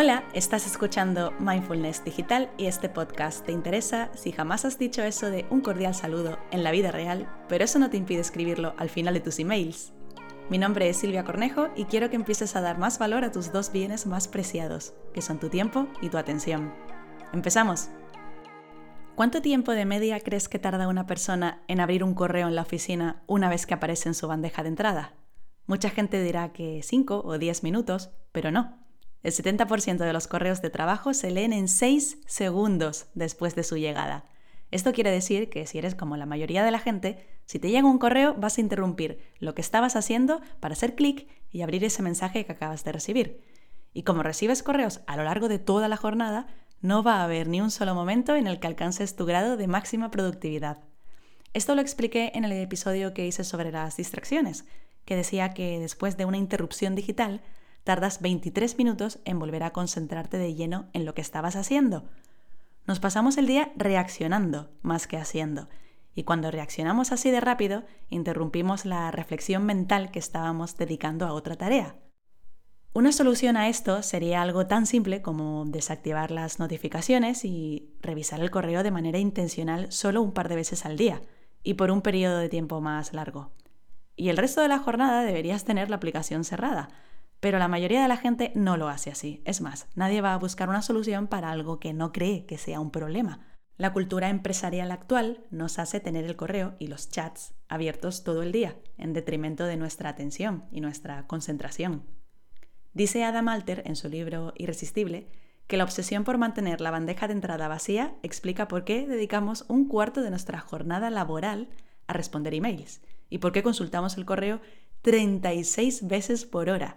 Hola, estás escuchando Mindfulness Digital y este podcast te interesa si jamás has dicho eso de un cordial saludo en la vida real, pero eso no te impide escribirlo al final de tus emails. Mi nombre es Silvia Cornejo y quiero que empieces a dar más valor a tus dos bienes más preciados, que son tu tiempo y tu atención. ¡Empezamos! ¿Cuánto tiempo de media crees que tarda una persona en abrir un correo en la oficina una vez que aparece en su bandeja de entrada? Mucha gente dirá que 5 o 10 minutos, pero no. El 70% de los correos de trabajo se leen en 6 segundos después de su llegada. Esto quiere decir que si eres como la mayoría de la gente, si te llega un correo vas a interrumpir lo que estabas haciendo para hacer clic y abrir ese mensaje que acabas de recibir. Y como recibes correos a lo largo de toda la jornada, no va a haber ni un solo momento en el que alcances tu grado de máxima productividad. Esto lo expliqué en el episodio que hice sobre las distracciones, que decía que después de una interrupción digital, tardas 23 minutos en volver a concentrarte de lleno en lo que estabas haciendo. Nos pasamos el día reaccionando más que haciendo. Y cuando reaccionamos así de rápido, interrumpimos la reflexión mental que estábamos dedicando a otra tarea. Una solución a esto sería algo tan simple como desactivar las notificaciones y revisar el correo de manera intencional solo un par de veces al día y por un periodo de tiempo más largo. Y el resto de la jornada deberías tener la aplicación cerrada, pero la mayoría de la gente no lo hace así. Es más, nadie va a buscar una solución para algo que no cree que sea un problema. La cultura empresarial actual nos hace tener el correo y los chats abiertos todo el día, en detrimento de nuestra atención y nuestra concentración. Dice Adam Alter en su libro Irresistible que la obsesión por mantener la bandeja de entrada vacía explica por qué dedicamos un cuarto de nuestra jornada laboral a responder emails y por qué consultamos el correo 36 veces por hora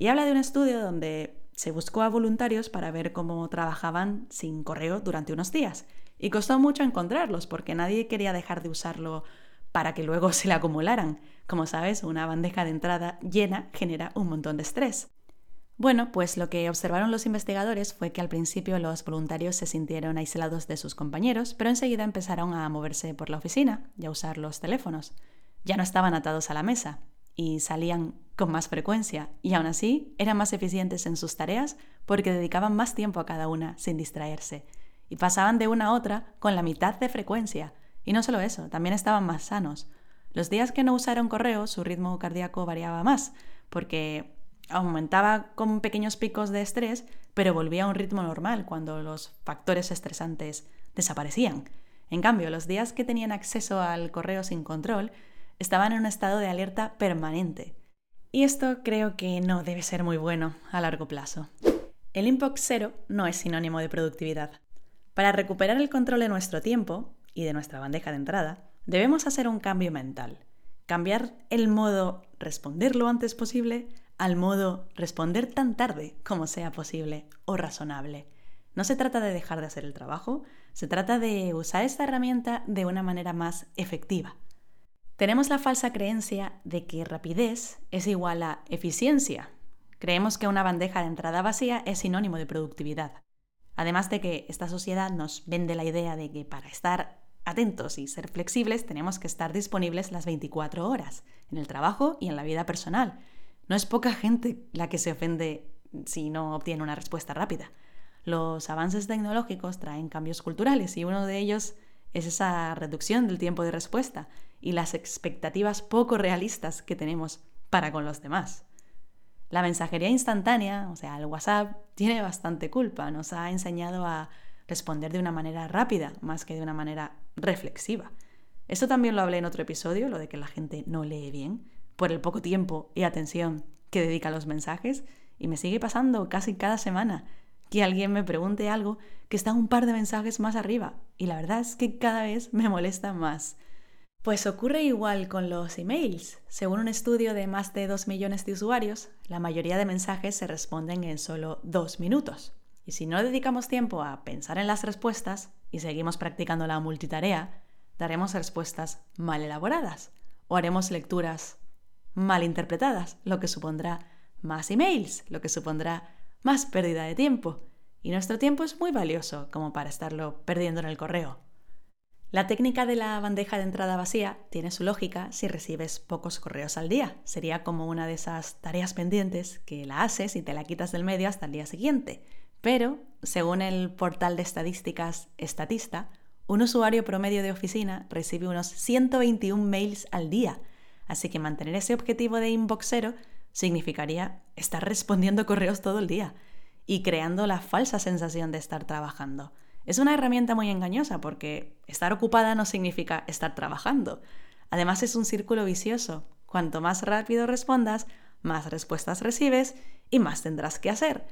y habla de un estudio donde se buscó a voluntarios para ver cómo trabajaban sin correo durante unos días. Y costó mucho encontrarlos porque nadie quería dejar de usarlo para que luego se le acumularan. Como sabes, una bandeja de entrada llena genera un montón de estrés. Bueno, pues lo que observaron los investigadores fue que al principio los voluntarios se sintieron aislados de sus compañeros, pero enseguida empezaron a moverse por la oficina y a usar los teléfonos. Ya no estaban atados a la mesa y salían con más frecuencia y aún así eran más eficientes en sus tareas porque dedicaban más tiempo a cada una sin distraerse y pasaban de una a otra con la mitad de frecuencia. Y no solo eso, también estaban más sanos. Los días que no usaron correo, su ritmo cardíaco variaba más, porque aumentaba con pequeños picos de estrés, pero volvía a un ritmo normal cuando los factores estresantes desaparecían. En cambio, los días que tenían acceso al correo sin control estaban en un estado de alerta permanente, y esto creo que no debe ser muy bueno a largo plazo. El inbox cero no es sinónimo de productividad. Para recuperar el control de nuestro tiempo y de nuestra bandeja de entrada, debemos hacer un cambio mental. Cambiar el modo responder lo antes posible al modo responder tan tarde como sea posible o razonable. No se trata de dejar de hacer el trabajo, se trata de usar esta herramienta de una manera más efectiva. Tenemos la falsa creencia de que rapidez es igual a eficiencia. Creemos que una bandeja de entrada vacía es sinónimo de productividad. Además de que esta sociedad nos vende la idea de que para estar atentos y ser flexibles tenemos que estar disponibles las 24 horas, en el trabajo y en la vida personal. No es poca gente la que se ofende si no obtiene una respuesta rápida. Los avances tecnológicos traen cambios culturales y uno de ellos es esa reducción del tiempo de respuesta y las expectativas poco realistas que tenemos para con los demás. La mensajería instantánea, o sea, el WhatsApp, tiene bastante culpa. Nos ha enseñado a responder de una manera rápida más que de una manera reflexiva. Esto también lo hablé en otro episodio, lo de que la gente no lee bien, por el poco tiempo y atención que dedica a los mensajes, y me sigue pasando casi cada semana que alguien me pregunte algo que está un par de mensajes más arriba, y la verdad es que cada vez me molesta más. Pues ocurre igual con los emails. Según un estudio de más de 2 millones de usuarios, la mayoría de mensajes se responden en solo 2 minutos. Y si no dedicamos tiempo a pensar en las respuestas y seguimos practicando la multitarea, daremos respuestas mal elaboradas o haremos lecturas mal interpretadas, lo que supondrá más emails, lo que supondrá más pérdida de tiempo. Y nuestro tiempo es muy valioso como para estarlo perdiendo en el correo. La técnica de la bandeja de entrada vacía tiene su lógica si recibes pocos correos al día. Sería como una de esas tareas pendientes que la haces y te la quitas del medio hasta el día siguiente. Pero, según el portal de estadísticas Estatista, un usuario promedio de oficina recibe unos 121 mails al día. Así que mantener ese objetivo de inbox significaría estar respondiendo correos todo el día y creando la falsa sensación de estar trabajando. Es una herramienta muy engañosa porque estar ocupada no significa estar trabajando. Además es un círculo vicioso. Cuanto más rápido respondas, más respuestas recibes y más tendrás que hacer.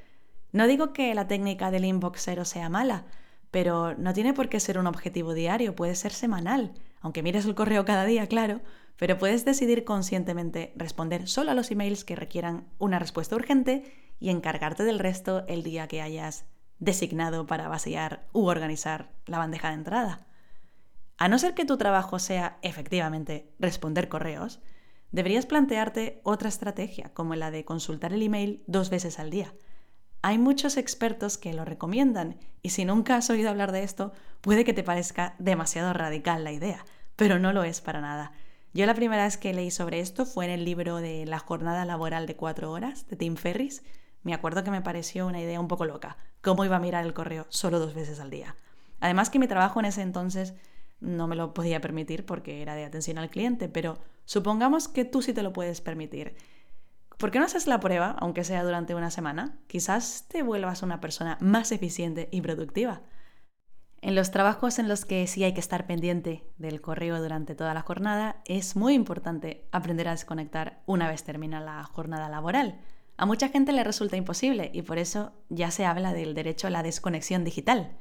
No digo que la técnica del inboxero sea mala, pero no tiene por qué ser un objetivo diario, puede ser semanal, aunque mires el correo cada día, claro, pero puedes decidir conscientemente responder solo a los emails que requieran una respuesta urgente y encargarte del resto el día que hayas designado para vaciar u organizar la bandeja de entrada. A no ser que tu trabajo sea efectivamente responder correos, deberías plantearte otra estrategia, como la de consultar el email dos veces al día. Hay muchos expertos que lo recomiendan y si nunca has oído hablar de esto, puede que te parezca demasiado radical la idea, pero no lo es para nada. Yo la primera vez que leí sobre esto fue en el libro de La jornada laboral de cuatro horas de Tim Ferris, me acuerdo que me pareció una idea un poco loca, cómo iba a mirar el correo solo dos veces al día. Además que mi trabajo en ese entonces no me lo podía permitir porque era de atención al cliente, pero supongamos que tú sí te lo puedes permitir. ¿Por qué no haces la prueba, aunque sea durante una semana? Quizás te vuelvas una persona más eficiente y productiva. En los trabajos en los que sí hay que estar pendiente del correo durante toda la jornada, es muy importante aprender a desconectar una vez termina la jornada laboral. A mucha gente le resulta imposible y por eso ya se habla del derecho a la desconexión digital.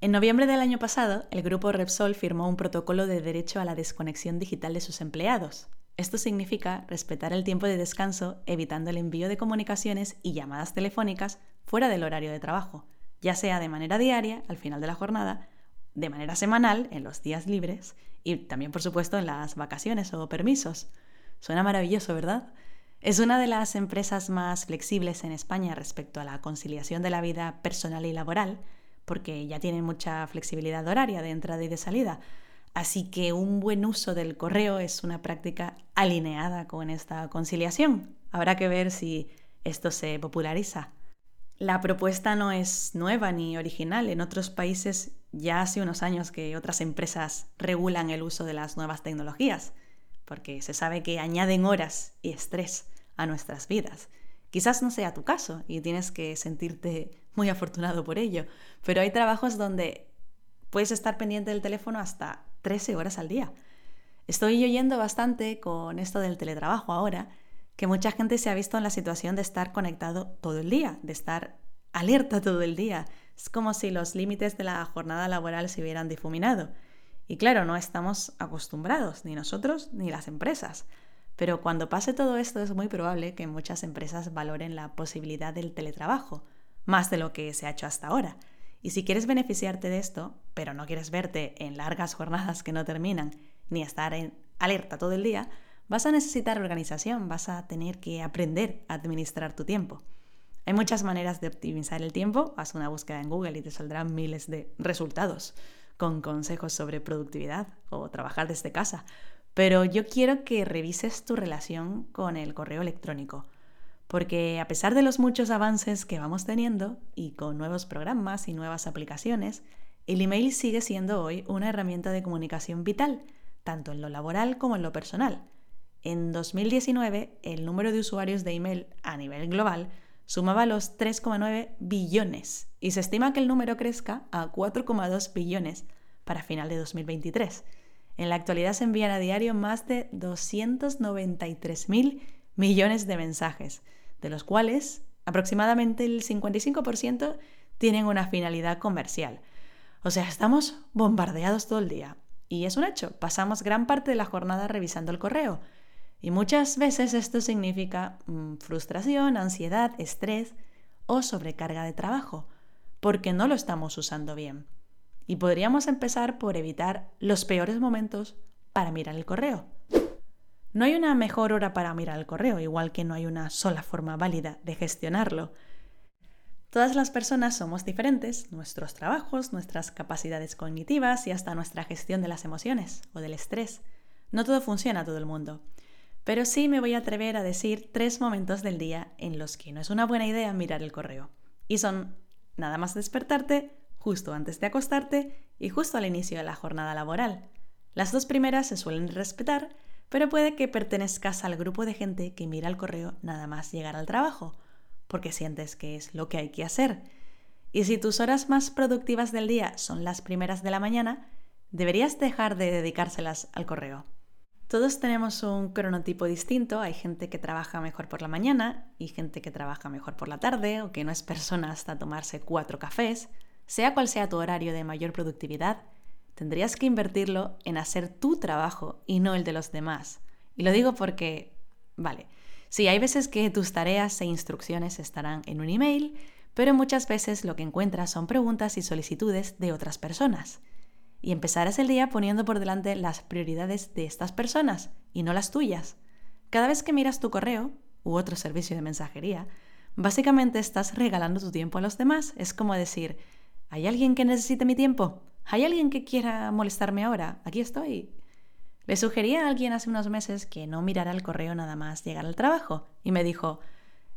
En noviembre del año pasado, el grupo Repsol firmó un protocolo de derecho a la desconexión digital de sus empleados. Esto significa respetar el tiempo de descanso evitando el envío de comunicaciones y llamadas telefónicas fuera del horario de trabajo, ya sea de manera diaria, al final de la jornada, de manera semanal, en los días libres, y también, por supuesto, en las vacaciones o permisos. Suena maravilloso, ¿verdad? Es una de las empresas más flexibles en España respecto a la conciliación de la vida personal y laboral, porque ya tienen mucha flexibilidad horaria de entrada y de salida. Así que un buen uso del correo es una práctica alineada con esta conciliación. Habrá que ver si esto se populariza. La propuesta no es nueva ni original. En otros países ya hace unos años que otras empresas regulan el uso de las nuevas tecnologías, porque se sabe que añaden horas y estrés a nuestras vidas. Quizás no sea tu caso y tienes que sentirte muy afortunado por ello, pero hay trabajos donde puedes estar pendiente del teléfono hasta 13 horas al día. Estoy oyendo bastante con esto del teletrabajo ahora, que mucha gente se ha visto en la situación de estar conectado todo el día, de estar alerta todo el día. Es como si los límites de la jornada laboral se hubieran difuminado. Y claro, no estamos acostumbrados, ni nosotros ni las empresas. Pero cuando pase todo esto es muy probable que muchas empresas valoren la posibilidad del teletrabajo, más de lo que se ha hecho hasta ahora. Y si quieres beneficiarte de esto, pero no quieres verte en largas jornadas que no terminan, ni estar en alerta todo el día, vas a necesitar organización, vas a tener que aprender a administrar tu tiempo. Hay muchas maneras de optimizar el tiempo, haz una búsqueda en Google y te saldrán miles de resultados con consejos sobre productividad o trabajar desde casa. Pero yo quiero que revises tu relación con el correo electrónico, porque a pesar de los muchos avances que vamos teniendo y con nuevos programas y nuevas aplicaciones, el email sigue siendo hoy una herramienta de comunicación vital, tanto en lo laboral como en lo personal. En 2019, el número de usuarios de email a nivel global sumaba los 3,9 billones y se estima que el número crezca a 4,2 billones para final de 2023. En la actualidad se envían a diario más de 293 mil millones de mensajes, de los cuales aproximadamente el 55% tienen una finalidad comercial. O sea, estamos bombardeados todo el día. Y es un hecho, pasamos gran parte de la jornada revisando el correo. Y muchas veces esto significa mm, frustración, ansiedad, estrés o sobrecarga de trabajo, porque no lo estamos usando bien. Y podríamos empezar por evitar los peores momentos para mirar el correo. No hay una mejor hora para mirar el correo, igual que no hay una sola forma válida de gestionarlo. Todas las personas somos diferentes, nuestros trabajos, nuestras capacidades cognitivas y hasta nuestra gestión de las emociones o del estrés. No todo funciona a todo el mundo. Pero sí me voy a atrever a decir tres momentos del día en los que no es una buena idea mirar el correo. Y son nada más despertarte, justo antes de acostarte y justo al inicio de la jornada laboral. Las dos primeras se suelen respetar, pero puede que pertenezcas al grupo de gente que mira el correo nada más llegar al trabajo porque sientes que es lo que hay que hacer. Y si tus horas más productivas del día son las primeras de la mañana, deberías dejar de dedicárselas al correo. Todos tenemos un cronotipo distinto, hay gente que trabaja mejor por la mañana y gente que trabaja mejor por la tarde o que no es persona hasta tomarse cuatro cafés. Sea cual sea tu horario de mayor productividad, tendrías que invertirlo en hacer tu trabajo y no el de los demás. Y lo digo porque, vale, Sí, hay veces que tus tareas e instrucciones estarán en un email, pero muchas veces lo que encuentras son preguntas y solicitudes de otras personas. Y empezarás el día poniendo por delante las prioridades de estas personas y no las tuyas. Cada vez que miras tu correo u otro servicio de mensajería, básicamente estás regalando tu tiempo a los demás. Es como decir, ¿hay alguien que necesite mi tiempo? ¿Hay alguien que quiera molestarme ahora? Aquí estoy. Le sugerí a alguien hace unos meses que no mirara el correo nada más llegar al trabajo y me dijo,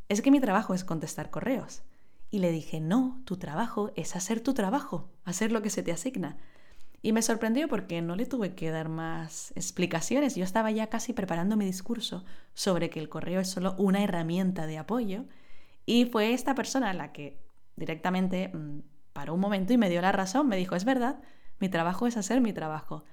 es que mi trabajo es contestar correos. Y le dije, no, tu trabajo es hacer tu trabajo, hacer lo que se te asigna. Y me sorprendió porque no le tuve que dar más explicaciones. Yo estaba ya casi preparando mi discurso sobre que el correo es solo una herramienta de apoyo. Y fue esta persona la que directamente mm, paró un momento y me dio la razón. Me dijo, es verdad, mi trabajo es hacer mi trabajo.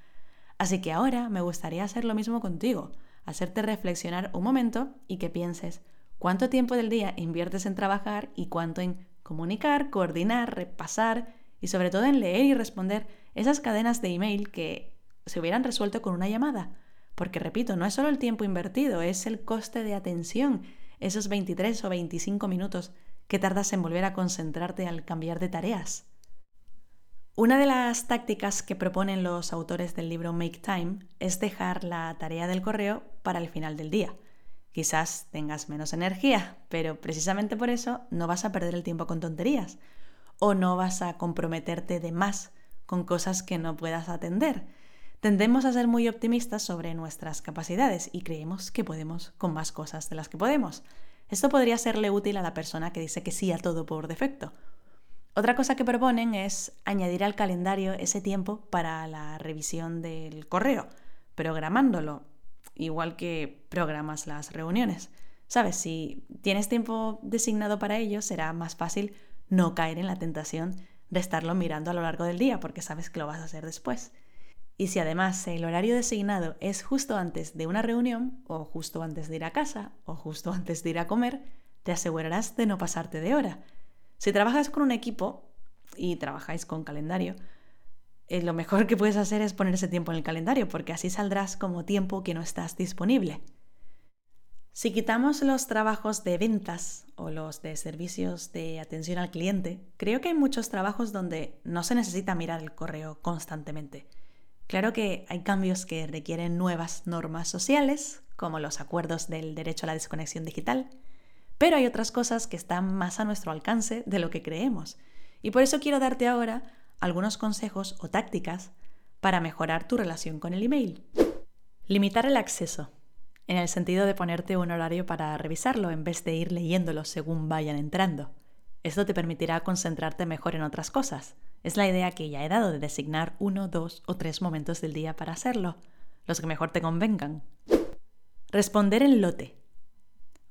Así que ahora me gustaría hacer lo mismo contigo, hacerte reflexionar un momento y que pienses cuánto tiempo del día inviertes en trabajar y cuánto en comunicar, coordinar, repasar y sobre todo en leer y responder esas cadenas de email que se hubieran resuelto con una llamada. Porque repito, no es solo el tiempo invertido, es el coste de atención, esos 23 o 25 minutos que tardas en volver a concentrarte al cambiar de tareas. Una de las tácticas que proponen los autores del libro Make Time es dejar la tarea del correo para el final del día. Quizás tengas menos energía, pero precisamente por eso no vas a perder el tiempo con tonterías o no vas a comprometerte de más con cosas que no puedas atender. Tendemos a ser muy optimistas sobre nuestras capacidades y creemos que podemos con más cosas de las que podemos. Esto podría serle útil a la persona que dice que sí a todo por defecto otra cosa que proponen es añadir al calendario ese tiempo para la revisión del correo, programándolo, igual que programas las reuniones. Sabes, si tienes tiempo designado para ello, será más fácil no caer en la tentación de estarlo mirando a lo largo del día, porque sabes que lo vas a hacer después. Y si además el horario designado es justo antes de una reunión, o justo antes de ir a casa, o justo antes de ir a comer, te asegurarás de no pasarte de hora si trabajas con un equipo y trabajáis con calendario, eh, lo mejor que puedes hacer es poner ese tiempo en el calendario, porque así saldrás como tiempo que no estás disponible. Si quitamos los trabajos de ventas o los de servicios de atención al cliente, creo que hay muchos trabajos donde no se necesita mirar el correo constantemente. Claro que hay cambios que requieren nuevas normas sociales, como los acuerdos del derecho a la desconexión digital, pero hay otras cosas que están más a nuestro alcance de lo que creemos. Y por eso quiero darte ahora algunos consejos o tácticas para mejorar tu relación con el email. Limitar el acceso, en el sentido de ponerte un horario para revisarlo en vez de ir leyéndolo según vayan entrando. Esto te permitirá concentrarte mejor en otras cosas. Es la idea que ya he dado de designar uno, dos o tres momentos del día para hacerlo, los que mejor te convengan. Responder en lote.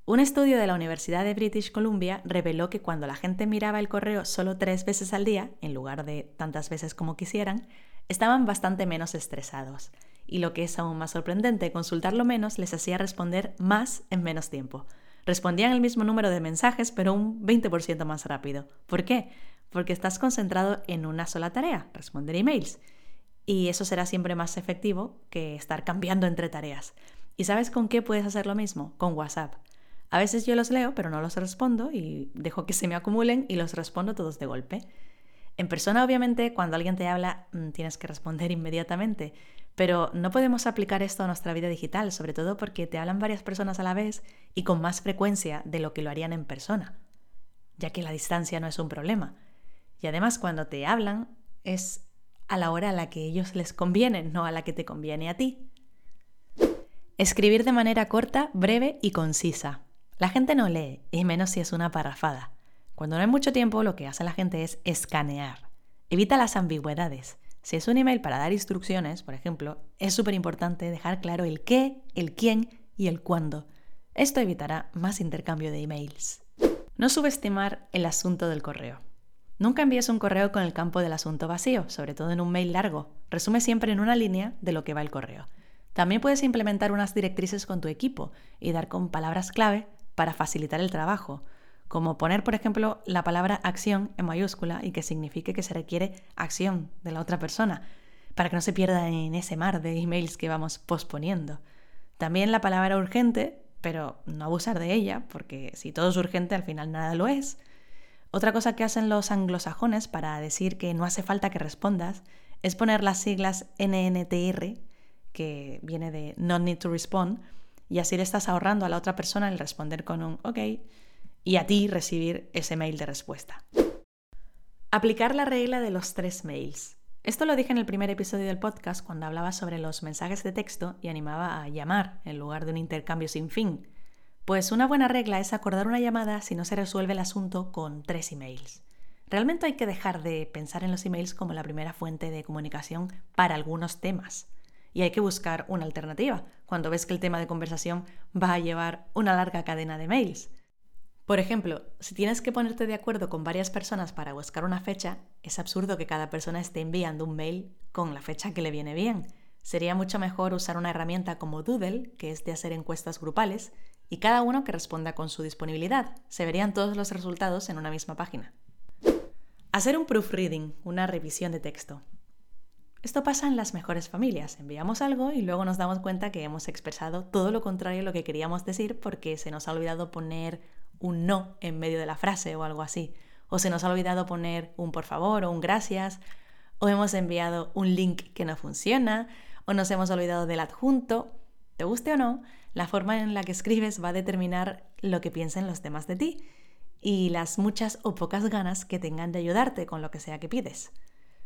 Un estudio de la Universidad de British Columbia reveló que cuando la gente miraba el correo solo tres veces al día, en lugar de tantas veces como quisieran, estaban bastante menos estresados. Y lo que es aún más sorprendente, consultarlo menos les hacía responder más en menos tiempo. Respondían el mismo número de mensajes, pero un 20% más rápido. ¿Por qué? Porque estás concentrado en una sola tarea, responder emails. Y eso será siempre más efectivo que estar cambiando entre tareas. ¿Y sabes con qué puedes hacer lo mismo? Con WhatsApp. A veces yo los leo, pero no los respondo y dejo que se me acumulen y los respondo todos de golpe. En persona, obviamente, cuando alguien te habla, mm, tienes que responder inmediatamente, pero no podemos aplicar esto a nuestra vida digital, sobre todo porque te hablan varias personas a la vez y con más frecuencia de lo que lo harían en persona. ya que la distancia no es un problema. Y además cuando te hablan es a la hora a la que ellos les conviene, no a la que te conviene a ti. Escribir de manera corta, breve y concisa. La gente no lee, y menos si es una parrafada. Cuando no hay mucho tiempo, lo que hace la gente es escanear. Evita las ambigüedades. Si es un email para dar instrucciones, por ejemplo, es súper importante dejar claro el qué, el quién y el cuándo. Esto evitará más intercambio de emails. No subestimar el asunto del correo. Nunca envíes un correo con el campo del asunto vacío, sobre todo en un mail largo. Resume siempre en una línea de lo que va el correo. También puedes implementar unas directrices con tu equipo y dar con palabras clave para facilitar el trabajo, como poner, por ejemplo, la palabra acción en mayúscula y que signifique que se requiere acción de la otra persona, para que no se pierda en ese mar de emails que vamos posponiendo. También la palabra urgente, pero no abusar de ella, porque si todo es urgente al final nada lo es. Otra cosa que hacen los anglosajones para decir que no hace falta que respondas es poner las siglas NNTR, que viene de Not Need to Respond, y así le estás ahorrando a la otra persona el responder con un OK y a ti recibir ese mail de respuesta. Aplicar la regla de los tres mails. Esto lo dije en el primer episodio del podcast cuando hablaba sobre los mensajes de texto y animaba a llamar en lugar de un intercambio sin fin. Pues una buena regla es acordar una llamada si no se resuelve el asunto con tres emails. Realmente hay que dejar de pensar en los emails como la primera fuente de comunicación para algunos temas y hay que buscar una alternativa cuando ves que el tema de conversación va a llevar una larga cadena de mails. Por ejemplo, si tienes que ponerte de acuerdo con varias personas para buscar una fecha, es absurdo que cada persona esté enviando un mail con la fecha que le viene bien. Sería mucho mejor usar una herramienta como Doodle, que es de hacer encuestas grupales, y cada uno que responda con su disponibilidad. Se verían todos los resultados en una misma página. Hacer un proofreading, una revisión de texto. Esto pasa en las mejores familias. Enviamos algo y luego nos damos cuenta que hemos expresado todo lo contrario a lo que queríamos decir porque se nos ha olvidado poner un no en medio de la frase o algo así. O se nos ha olvidado poner un por favor o un gracias. O hemos enviado un link que no funciona. O nos hemos olvidado del adjunto. Te guste o no, la forma en la que escribes va a determinar lo que piensen los demás de ti y las muchas o pocas ganas que tengan de ayudarte con lo que sea que pides.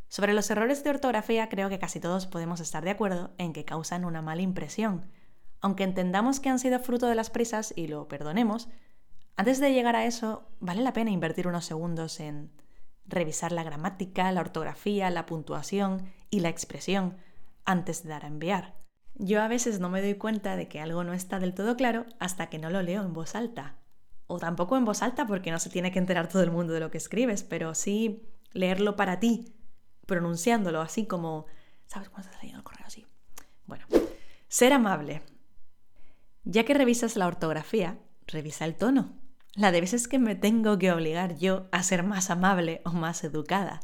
Sobre los errores de ortografía creo que casi todos podemos estar de acuerdo en que causan una mala impresión. Aunque entendamos que han sido fruto de las prisas y lo perdonemos, antes de llegar a eso vale la pena invertir unos segundos en revisar la gramática, la ortografía, la puntuación y la expresión antes de dar a enviar. Yo a veces no me doy cuenta de que algo no está del todo claro hasta que no lo leo en voz alta. O tampoco en voz alta porque no se tiene que enterar todo el mundo de lo que escribes, pero sí leerlo para ti pronunciándolo así como... ¿Sabes cómo estás leyendo el correo así? Bueno, ser amable. Ya que revisas la ortografía, revisa el tono. La de veces que me tengo que obligar yo a ser más amable o más educada.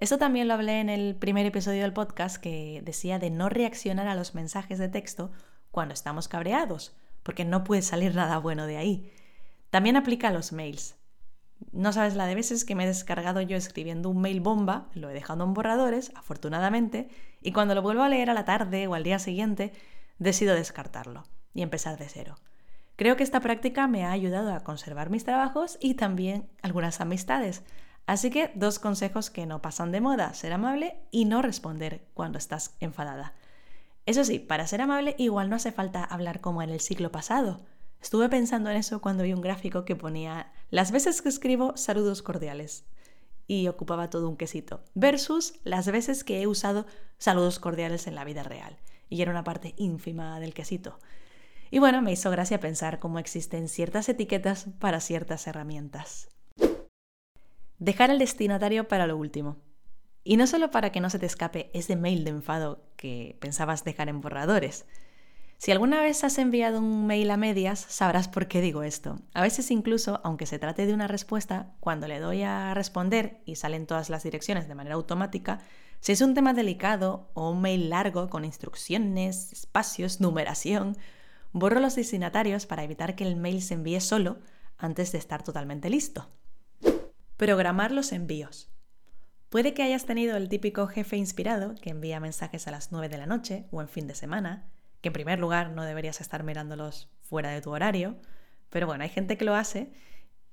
Eso también lo hablé en el primer episodio del podcast que decía de no reaccionar a los mensajes de texto cuando estamos cabreados, porque no puede salir nada bueno de ahí. También aplica a los mails. No sabes la de veces que me he descargado yo escribiendo un mail bomba, lo he dejado en borradores, afortunadamente, y cuando lo vuelvo a leer a la tarde o al día siguiente, decido descartarlo y empezar de cero. Creo que esta práctica me ha ayudado a conservar mis trabajos y también algunas amistades. Así que dos consejos que no pasan de moda, ser amable y no responder cuando estás enfadada. Eso sí, para ser amable igual no hace falta hablar como en el siglo pasado. Estuve pensando en eso cuando vi un gráfico que ponía las veces que escribo saludos cordiales y ocupaba todo un quesito, versus las veces que he usado saludos cordiales en la vida real y era una parte ínfima del quesito. Y bueno, me hizo gracia pensar cómo existen ciertas etiquetas para ciertas herramientas. Dejar al destinatario para lo último. Y no solo para que no se te escape ese mail de enfado que pensabas dejar en borradores, si alguna vez has enviado un mail a medias, sabrás por qué digo esto. A veces incluso, aunque se trate de una respuesta, cuando le doy a responder y salen todas las direcciones de manera automática, si es un tema delicado o un mail largo con instrucciones, espacios, numeración, borro los destinatarios para evitar que el mail se envíe solo antes de estar totalmente listo. Programar los envíos. Puede que hayas tenido el típico jefe inspirado que envía mensajes a las 9 de la noche o en fin de semana, que en primer lugar no deberías estar mirándolos fuera de tu horario, pero bueno, hay gente que lo hace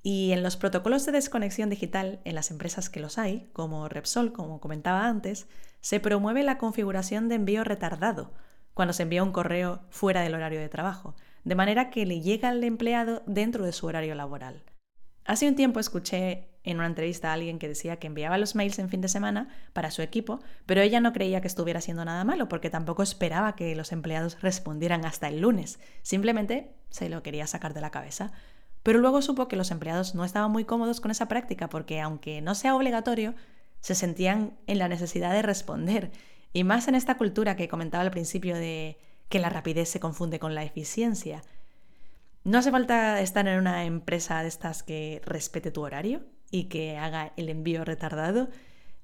Y en los protocolos de desconexión digital, en las empresas que los hay, como Repsol, como comentaba antes, se promueve la configuración de envío retardado, cuando se envía un correo fuera del horario de trabajo, de manera que le llega al empleado dentro de su horario laboral. Hace un tiempo escuché en una entrevista a alguien que decía que enviaba los mails en fin de semana para su equipo, pero ella no creía que estuviera haciendo nada malo porque tampoco esperaba que los empleados respondieran hasta el lunes, simplemente se lo quería sacar de la cabeza. Pero luego supo que los empleados no estaban muy cómodos con esa práctica porque aunque no sea obligatorio, se sentían en la necesidad de responder. Y más en esta cultura que comentaba al principio de que la rapidez se confunde con la eficiencia. No hace falta estar en una empresa de estas que respete tu horario y que haga el envío retardado.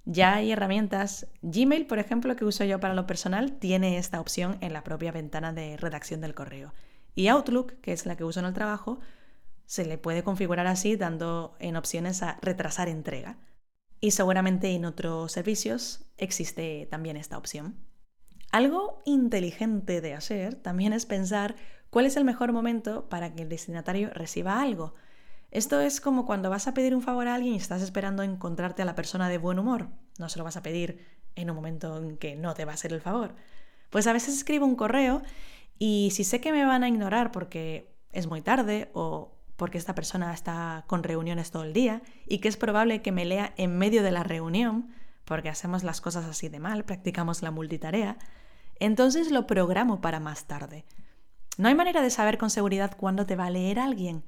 Ya hay herramientas. Gmail, por ejemplo, que uso yo para lo personal, tiene esta opción en la propia ventana de redacción del correo. Y Outlook, que es la que uso en el trabajo, se le puede configurar así dando en opciones a retrasar entrega. Y seguramente en otros servicios existe también esta opción. Algo inteligente de hacer también es pensar cuál es el mejor momento para que el destinatario reciba algo. Esto es como cuando vas a pedir un favor a alguien y estás esperando encontrarte a la persona de buen humor. No se lo vas a pedir en un momento en que no te va a hacer el favor. Pues a veces escribo un correo y si sé que me van a ignorar porque es muy tarde o porque esta persona está con reuniones todo el día y que es probable que me lea en medio de la reunión, porque hacemos las cosas así de mal, practicamos la multitarea, entonces lo programo para más tarde. No hay manera de saber con seguridad cuándo te va a leer alguien,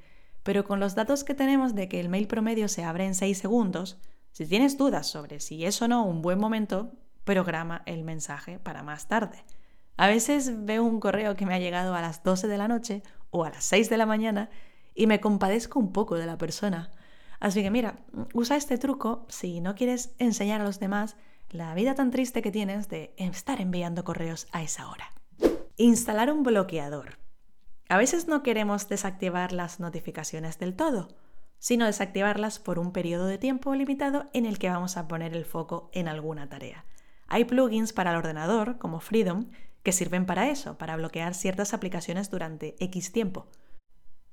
pero con los datos que tenemos de que el mail promedio se abre en 6 segundos, si tienes dudas sobre si es o no un buen momento, programa el mensaje para más tarde. A veces veo un correo que me ha llegado a las 12 de la noche o a las 6 de la mañana y me compadezco un poco de la persona. Así que mira, usa este truco si no quieres enseñar a los demás la vida tan triste que tienes de estar enviando correos a esa hora. Instalar un bloqueador. A veces no queremos desactivar las notificaciones del todo, sino desactivarlas por un periodo de tiempo limitado en el que vamos a poner el foco en alguna tarea. Hay plugins para el ordenador, como Freedom, que sirven para eso, para bloquear ciertas aplicaciones durante X tiempo.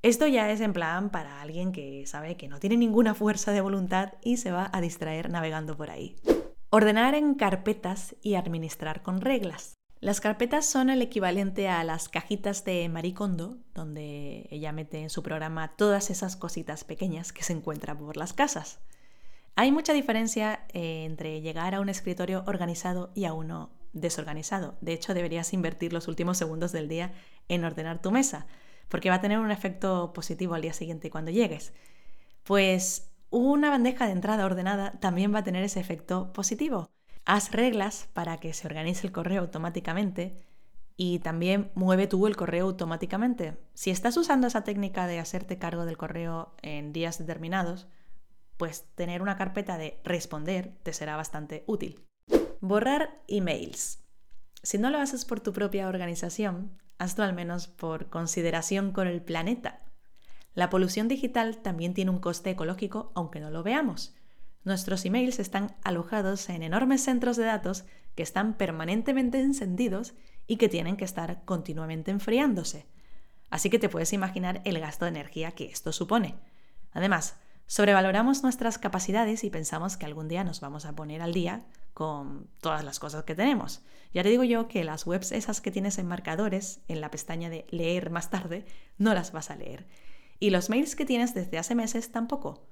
Esto ya es en plan para alguien que sabe que no tiene ninguna fuerza de voluntad y se va a distraer navegando por ahí. Ordenar en carpetas y administrar con reglas. Las carpetas son el equivalente a las cajitas de Maricondo, donde ella mete en su programa todas esas cositas pequeñas que se encuentran por las casas. Hay mucha diferencia eh, entre llegar a un escritorio organizado y a uno desorganizado. De hecho, deberías invertir los últimos segundos del día en ordenar tu mesa porque va a tener un efecto positivo al día siguiente cuando llegues. Pues una bandeja de entrada ordenada también va a tener ese efecto positivo. Haz reglas para que se organice el correo automáticamente y también mueve tú el correo automáticamente. Si estás usando esa técnica de hacerte cargo del correo en días determinados, pues tener una carpeta de responder te será bastante útil. Borrar emails. Si no lo haces por tu propia organización, hazlo al menos por consideración con el planeta. La polución digital también tiene un coste ecológico, aunque no lo veamos. Nuestros emails están alojados en enormes centros de datos que están permanentemente encendidos y que tienen que estar continuamente enfriándose. Así que te puedes imaginar el gasto de energía que esto supone. Además, sobrevaloramos nuestras capacidades y pensamos que algún día nos vamos a poner al día con todas las cosas que tenemos. Ya te digo yo que las webs esas que tienes en marcadores, en la pestaña de leer más tarde, no las vas a leer. Y los mails que tienes desde hace meses tampoco.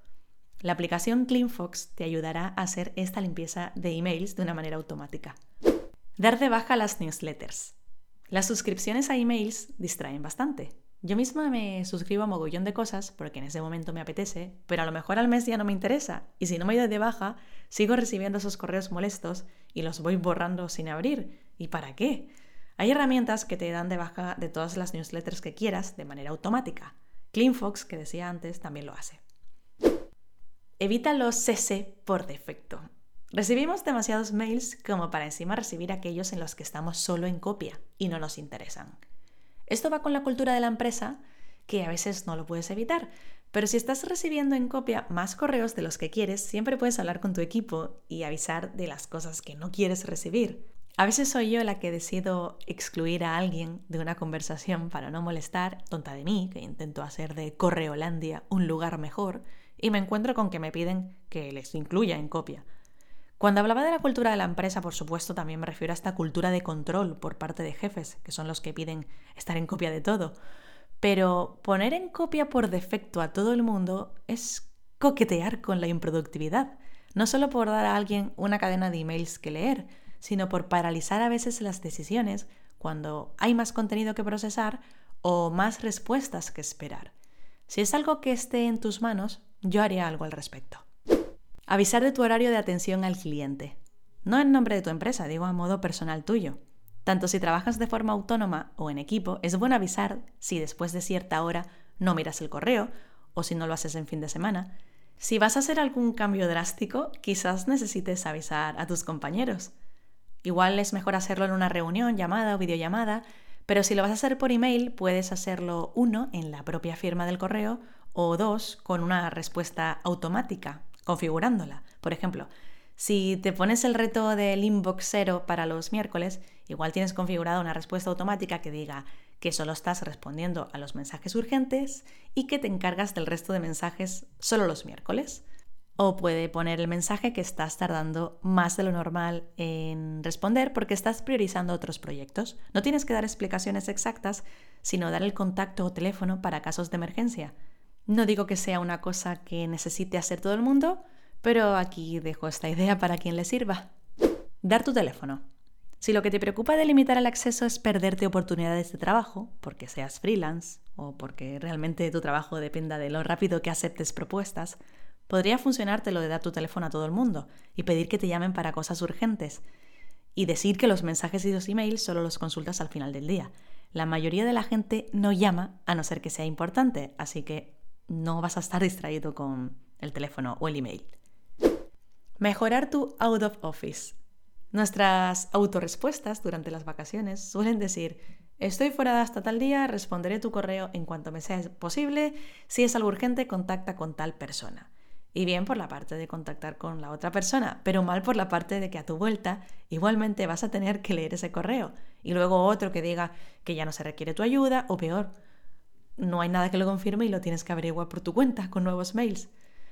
La aplicación CleanFox te ayudará a hacer esta limpieza de emails de una manera automática. Dar de baja las newsletters. Las suscripciones a emails distraen bastante. Yo misma me suscribo a mogollón de cosas porque en ese momento me apetece, pero a lo mejor al mes ya no me interesa y si no me doy de baja, sigo recibiendo esos correos molestos y los voy borrando sin abrir. ¿Y para qué? Hay herramientas que te dan de baja de todas las newsletters que quieras de manera automática. CleanFox, que decía antes, también lo hace. Evita los CC por defecto. Recibimos demasiados mails como para encima recibir aquellos en los que estamos solo en copia y no nos interesan. Esto va con la cultura de la empresa, que a veces no lo puedes evitar, pero si estás recibiendo en copia más correos de los que quieres, siempre puedes hablar con tu equipo y avisar de las cosas que no quieres recibir. A veces soy yo la que decido excluir a alguien de una conversación para no molestar, tonta de mí, que intento hacer de Correolandia un lugar mejor, y me encuentro con que me piden que les incluya en copia. Cuando hablaba de la cultura de la empresa, por supuesto, también me refiero a esta cultura de control por parte de jefes, que son los que piden estar en copia de todo. Pero poner en copia por defecto a todo el mundo es coquetear con la improductividad, no solo por dar a alguien una cadena de emails que leer, sino por paralizar a veces las decisiones cuando hay más contenido que procesar o más respuestas que esperar. Si es algo que esté en tus manos, yo haría algo al respecto. Avisar de tu horario de atención al cliente. No en nombre de tu empresa, digo a modo personal tuyo. Tanto si trabajas de forma autónoma o en equipo, es bueno avisar si después de cierta hora no miras el correo o si no lo haces en fin de semana. Si vas a hacer algún cambio drástico, quizás necesites avisar a tus compañeros. Igual es mejor hacerlo en una reunión, llamada o videollamada, pero si lo vas a hacer por email, puedes hacerlo uno en la propia firma del correo o dos con una respuesta automática configurándola. Por ejemplo, si te pones el reto del inbox cero para los miércoles, igual tienes configurada una respuesta automática que diga que solo estás respondiendo a los mensajes urgentes y que te encargas del resto de mensajes solo los miércoles. O puede poner el mensaje que estás tardando más de lo normal en responder porque estás priorizando otros proyectos. No tienes que dar explicaciones exactas, sino dar el contacto o teléfono para casos de emergencia. No digo que sea una cosa que necesite hacer todo el mundo, pero aquí dejo esta idea para quien le sirva. Dar tu teléfono. Si lo que te preocupa de limitar el acceso es perderte oportunidades de trabajo, porque seas freelance o porque realmente tu trabajo dependa de lo rápido que aceptes propuestas, podría funcionarte lo de dar tu teléfono a todo el mundo y pedir que te llamen para cosas urgentes y decir que los mensajes y los emails solo los consultas al final del día. La mayoría de la gente no llama a no ser que sea importante, así que no vas a estar distraído con el teléfono o el email. Mejorar tu out of office. Nuestras autorrespuestas durante las vacaciones suelen decir, estoy fuera hasta tal día, responderé tu correo en cuanto me sea posible, si es algo urgente, contacta con tal persona. Y bien por la parte de contactar con la otra persona, pero mal por la parte de que a tu vuelta igualmente vas a tener que leer ese correo. Y luego otro que diga que ya no se requiere tu ayuda, o peor, no hay nada que lo confirme y lo tienes que averiguar por tu cuenta con nuevos mails.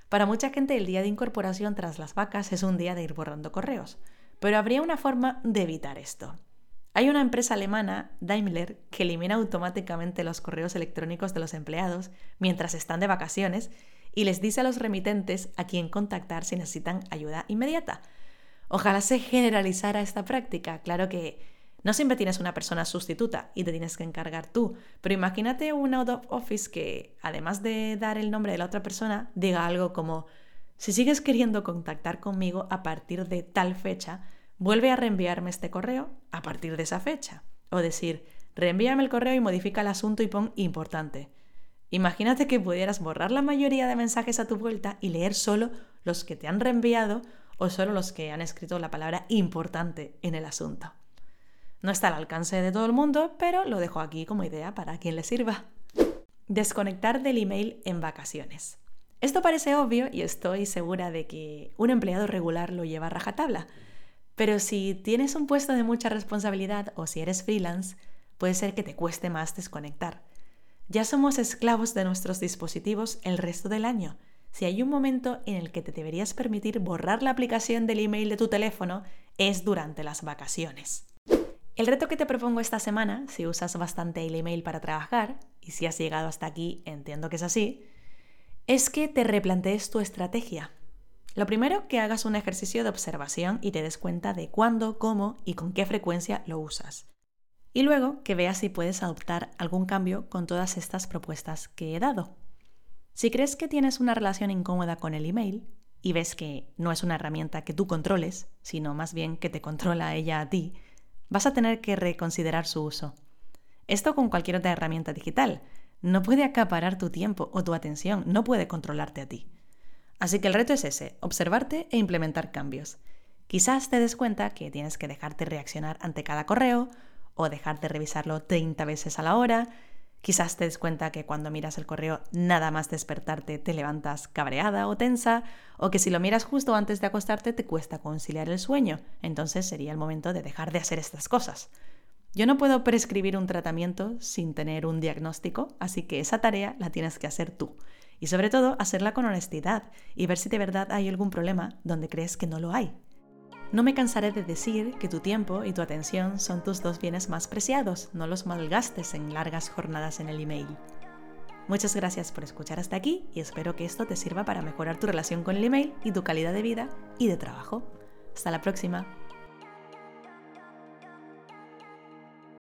Para mucha gente el día de incorporación tras las vacas es un día de ir borrando correos, pero habría una forma de evitar esto. Hay una empresa alemana, Daimler, que elimina automáticamente los correos electrónicos de los empleados mientras están de vacaciones y les dice a los remitentes a quién contactar si necesitan ayuda inmediata. Ojalá se generalizara esta práctica. Claro que no siempre tienes una persona sustituta y te tienes que encargar tú, pero imagínate un out of office que, además de dar el nombre de la otra persona, diga algo como, si sigues queriendo contactar conmigo a partir de tal fecha, vuelve a reenviarme este correo a partir de esa fecha. O decir, reenvíame el correo y modifica el asunto y pon importante. Imagínate que pudieras borrar la mayoría de mensajes a tu vuelta y leer solo los que te han reenviado o solo los que han escrito la palabra importante en el asunto. No está al alcance de todo el mundo, pero lo dejo aquí como idea para quien le sirva. Desconectar del email en vacaciones. Esto parece obvio y estoy segura de que un empleado regular lo lleva a rajatabla. Pero si tienes un puesto de mucha responsabilidad o si eres freelance, puede ser que te cueste más desconectar. Ya somos esclavos de nuestros dispositivos el resto del año. Si hay un momento en el que te deberías permitir borrar la aplicación del email de tu teléfono, es durante las vacaciones. El reto que te propongo esta semana, si usas bastante el email para trabajar, y si has llegado hasta aquí, entiendo que es así, es que te replantees tu estrategia. Lo primero, que hagas un ejercicio de observación y te des cuenta de cuándo, cómo y con qué frecuencia lo usas. Y luego, que veas si puedes adoptar algún cambio con todas estas propuestas que he dado. Si crees que tienes una relación incómoda con el email y ves que no es una herramienta que tú controles, sino más bien que te controla ella a ti, vas a tener que reconsiderar su uso. Esto con cualquier otra herramienta digital. No puede acaparar tu tiempo o tu atención, no puede controlarte a ti. Así que el reto es ese, observarte e implementar cambios. Quizás te des cuenta que tienes que dejarte reaccionar ante cada correo o dejar de revisarlo 30 veces a la hora, Quizás te des cuenta que cuando miras el correo nada más despertarte te levantas cabreada o tensa, o que si lo miras justo antes de acostarte te cuesta conciliar el sueño, entonces sería el momento de dejar de hacer estas cosas. Yo no puedo prescribir un tratamiento sin tener un diagnóstico, así que esa tarea la tienes que hacer tú. Y sobre todo, hacerla con honestidad y ver si de verdad hay algún problema donde crees que no lo hay. No me cansaré de decir que tu tiempo y tu atención son tus dos bienes más preciados, no los malgastes en largas jornadas en el email. Muchas gracias por escuchar hasta aquí y espero que esto te sirva para mejorar tu relación con el email y tu calidad de vida y de trabajo. Hasta la próxima.